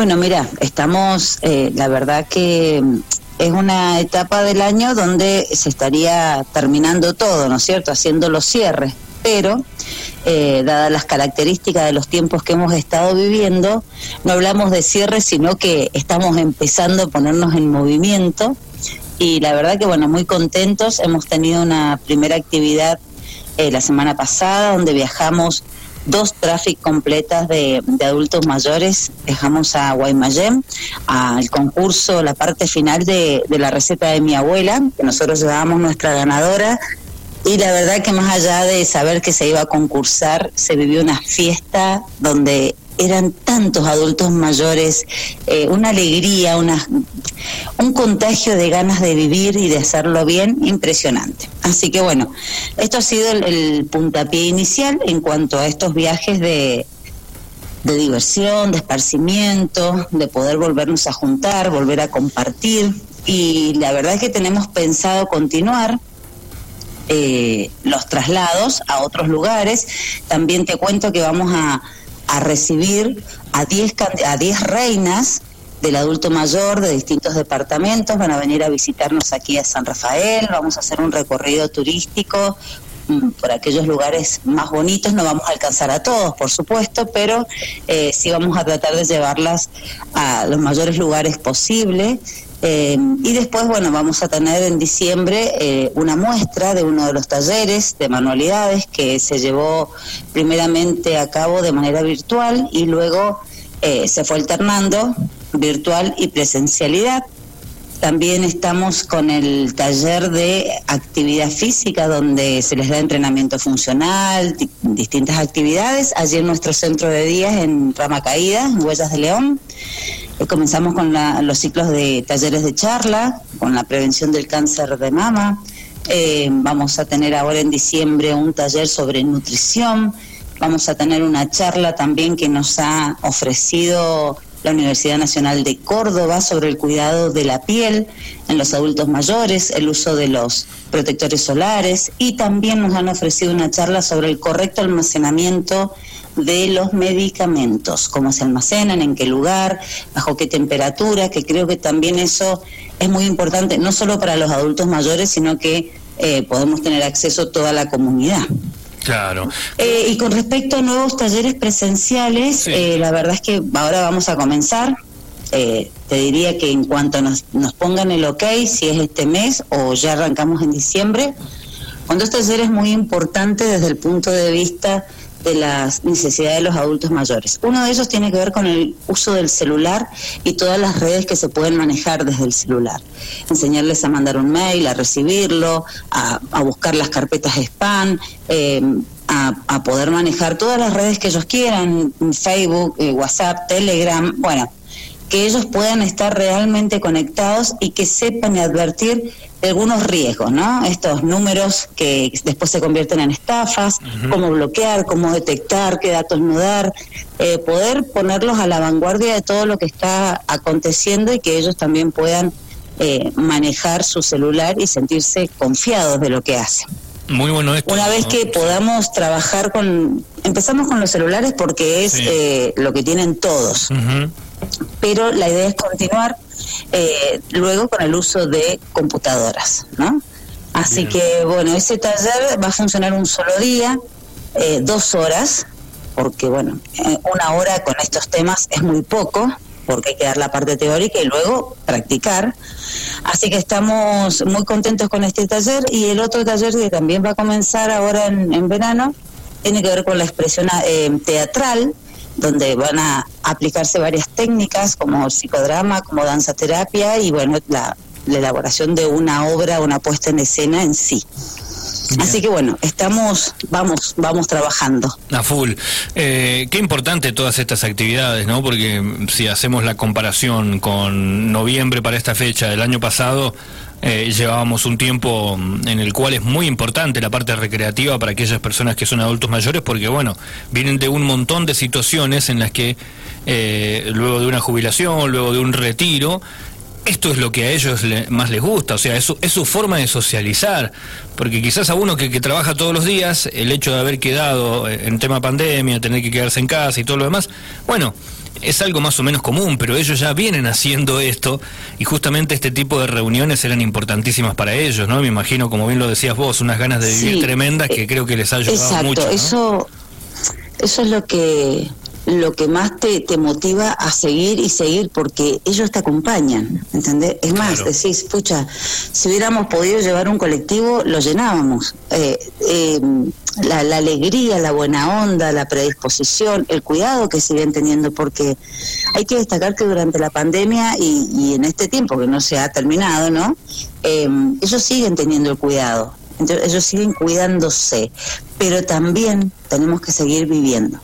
Bueno, mira, estamos, eh, la verdad que es una etapa del año donde se estaría terminando todo, ¿no es cierto? Haciendo los cierres, pero eh, dadas las características de los tiempos que hemos estado viviendo, no hablamos de cierre, sino que estamos empezando a ponernos en movimiento. Y la verdad que bueno, muy contentos, hemos tenido una primera actividad eh, la semana pasada donde viajamos dos tráficos completas de, adultos mayores. Dejamos a Guaymallén, al concurso, la parte final de, la receta de mi abuela, que nosotros llevábamos nuestra ganadora. Y la verdad que más allá de saber que se iba a concursar, se vivió una fiesta donde eran tantos adultos mayores, eh, una alegría, una, un contagio de ganas de vivir y de hacerlo bien impresionante. Así que bueno, esto ha sido el, puntapié inicial en cuanto a estos viajes de, de diversión, de esparcimiento, de poder volvernos a juntar, volver a compartir. Y la verdad es que tenemos pensado continuar eh, los traslados a otros lugares. También te cuento que vamos a a recibir a 10 a diez reinas del adulto mayor de distintos departamentos, van a venir a visitarnos aquí a San Rafael, vamos a hacer un recorrido turístico mm, por aquellos lugares más bonitos, no vamos a alcanzar a todos, por supuesto, pero eh, sí vamos a tratar de llevarlas a los mayores lugares posibles eh, y después, bueno, vamos a tener en diciembre eh, una muestra de uno de los talleres de manualidades que se llevó primeramente a cabo de manera virtual y luego eh, se fue alternando virtual y presencialidad. También estamos con el taller de actividad física donde se les da entrenamiento funcional, distintas actividades, allí en nuestro centro de días en Rama Caída, Huellas de León. Eh, comenzamos con los ciclos de talleres de charla, con la prevención del cáncer de mama. Eh, vamos a tener ahora en diciembre un taller sobre nutrición. Vamos a tener una charla también que nos ha ofrecido la Universidad Nacional de Córdoba sobre el cuidado de la piel en los adultos mayores, el uso de los protectores solares y también nos han ofrecido una charla sobre el correcto almacenamiento de los medicamentos, cómo se almacenan, en qué lugar, bajo qué temperatura, que creo que también eso es muy importante, no solo para los adultos mayores, sino que eh, podemos tener acceso a toda la comunidad. Claro. Eh, y con respecto a nuevos talleres presenciales, eh, la verdad es que ahora vamos a comenzar. te diría que en cuanto nos, nos pongan el ok, si es este mes o ya arrancamos en diciembre, con dos talleres muy importantes desde el punto de vista de las necesidades de los adultos mayores. Uno de ellos tiene que ver con el uso del celular y todas las redes que se pueden manejar desde el celular. Enseñarles a mandar un mail, a recibirlo, a, buscar las carpetas spam, eh, a, poder manejar todas las redes que ellos quieran, Facebook, eh, WhatsApp, Telegram, bueno, que ellos puedan estar realmente conectados y que sepan advertir algunos riesgos, ¿no? Estos números que después se convierten en estafas, cómo bloquear, cómo detectar, qué datos no dar, eh, poder ponerlos a la vanguardia de todo lo que está aconteciendo y que ellos también puedan eh, manejar su celular y sentirse confiados de lo que hacen. Muy bueno esto. Una vez que podamos trabajar con... Empezamos con los celulares porque es eh, lo que tienen todos pero la idea es continuar eh, luego con el uso de computadoras, ¿no? Así que, bueno, ese taller va a funcionar un solo día, eh, dos horas, porque, bueno, eh, una hora con estos temas es muy poco, porque hay que dar la parte teórica y luego practicar. Así que estamos muy contentos con este taller y el otro taller que también va a comenzar ahora en, en verano tiene que ver con la expresión teatral, donde van a aplicarse varias técnicas como psicodrama, como danza terapia y bueno, la, elaboración de una obra, una puesta en escena en sí. Así que bueno, estamos, vamos, vamos trabajando. A full. Eh, qué importante todas estas actividades, ¿no? Porque si hacemos la comparación con noviembre para esta fecha del año pasado, eh, llevábamos un tiempo en el cual es muy importante la parte recreativa para aquellas personas que son adultos mayores, porque bueno, vienen de un montón de situaciones en las que eh, luego de una jubilación, luego de un retiro, esto es lo que a ellos más les gusta, o sea, es su, es su forma de socializar, porque quizás a uno que, que, trabaja todos los días, el hecho de haber quedado en tema pandemia, tener que quedarse en casa y todo lo demás, bueno, es algo más o menos común, pero ellos ya vienen haciendo esto y justamente este tipo de reuniones eran importantísimas para ellos, ¿no? Me imagino, como bien lo decías vos, unas ganas de vivir tremendas que creo que les ha ayudado mucho. Exacto, eso, eso es lo que lo que más te, te, motiva a seguir y seguir porque ellos te acompañan, ¿entendés? Es más, decís, pucha, si hubiéramos podido llevar un colectivo, lo llenábamos. Eh, eh, la, la, alegría, la buena onda, la predisposición, el cuidado que siguen teniendo, porque hay que destacar que durante la pandemia y, y en este tiempo que no se ha terminado, ¿no? Eh, ellos siguen teniendo el cuidado, entonces, ellos siguen cuidándose, pero también tenemos que seguir viviendo.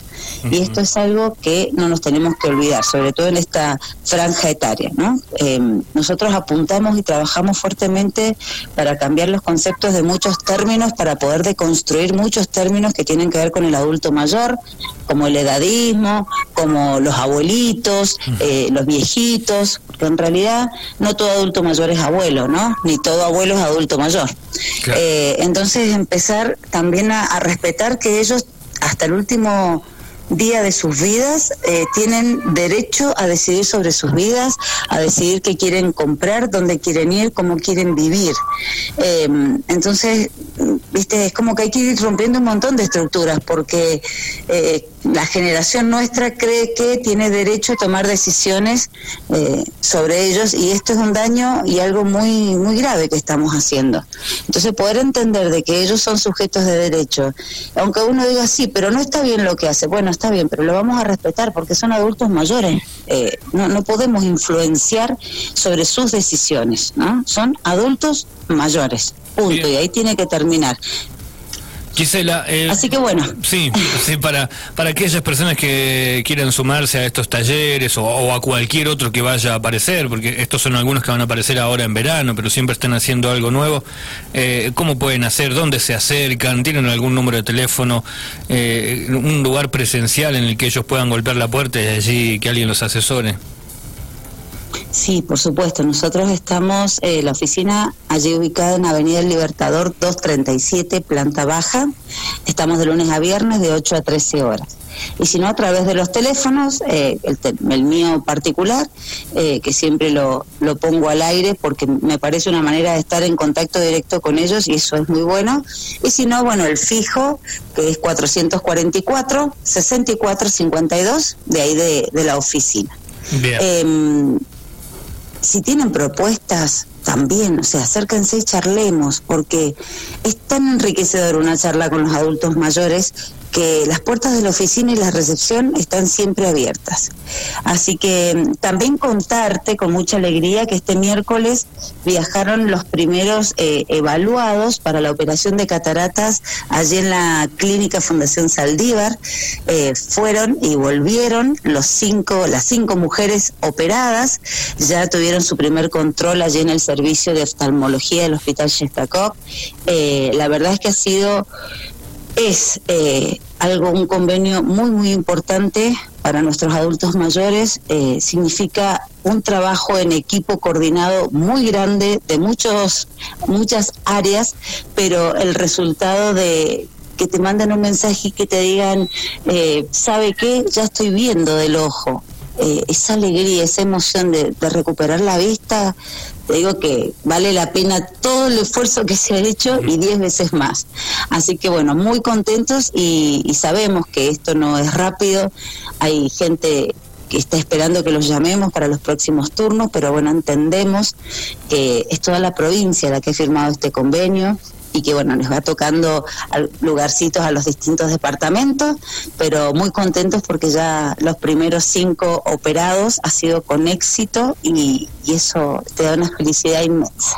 Y esto es algo que no nos tenemos que olvidar, sobre todo en esta franja etaria. ¿no? Eh, nosotros apuntamos y trabajamos fuertemente para cambiar los conceptos de muchos términos, para poder deconstruir muchos términos que tienen que ver con el adulto mayor, como el edadismo, como los abuelitos, eh, los viejitos, porque en realidad no todo adulto mayor es abuelo, ¿no? Ni todo abuelo es adulto mayor. Eh, entonces empezar también a respetar que ellos hasta el último día de sus vidas eh, tienen derecho a decidir sobre sus vidas, a decidir qué quieren comprar, dónde quieren ir, cómo quieren vivir. Eh, entonces, viste, es como que hay que ir rompiendo un montón de estructuras porque eh, la generación nuestra cree que tiene derecho a tomar decisiones eh, sobre ellos y esto es un daño y algo muy muy grave que estamos haciendo. Entonces poder entender de que ellos son sujetos de derecho, aunque uno diga sí, pero no está bien lo que hace, bueno, está bien, pero lo vamos a respetar porque son adultos mayores, eh, no, no podemos influenciar sobre sus decisiones, ¿no? Son adultos mayores, punto, y ahí tiene que terminar. Gisela, eh, así que bueno. Sí, sí para, para aquellas personas que quieran sumarse a estos talleres o, a cualquier otro que vaya a aparecer, porque estos son algunos que van a aparecer ahora en verano, pero siempre están haciendo algo nuevo, eh, ¿cómo pueden hacer? ¿Dónde se acercan? ¿Tienen algún número de teléfono? Eh, ¿Un lugar presencial en el que ellos puedan golpear la puerta y allí que alguien los asesore? Sí, por supuesto. Nosotros estamos, eh, la oficina allí ubicada en Avenida El Libertador 237, planta baja. Estamos de lunes a viernes de 8 a 13 horas. Y si no, a través de los teléfonos, eh, el, mío particular, eh, que siempre lo, lo pongo al aire porque me parece una manera de estar en contacto directo con ellos y eso es muy bueno. Y si no, bueno, el fijo, que es 444-6452, de ahí de, de la oficina. Bien. Si tienen propuestas, también, o sea, acérquense y charlemos, porque es tan enriquecedor una charla con los adultos mayores que las puertas de la oficina y la recepción están siempre abiertas. Así que mm, también contarte con mucha alegría que este miércoles viajaron los primeros eh, evaluados para la operación de cataratas allí en la clínica Fundación Saldívar. Eh, fueron y volvieron los cinco, las cinco mujeres operadas, ya tuvieron su primer control allí en el servicio de oftalmología del Hospital Shestakov. Eh, la verdad es que ha sido es eh, algo, un convenio muy, muy importante para nuestros adultos mayores. Eh, significa un trabajo en equipo coordinado muy grande de muchos, muchas áreas, pero el resultado de que te manden un mensaje y que te digan, eh, ¿sabe qué? Ya estoy viendo del ojo. Eh, esa alegría, esa emoción de, recuperar la vista, te digo que vale la pena todo el esfuerzo que se ha hecho y diez veces más. Así que bueno, muy contentos y, y sabemos que esto no es rápido, hay gente que está esperando que los llamemos para los próximos turnos, pero bueno, entendemos que es toda la provincia la que ha firmado este convenio, y que bueno, les va tocando lugarcitos a los distintos departamentos, pero muy contentos porque ya los primeros cinco operados ha sido con éxito y, y eso te da una felicidad inmensa.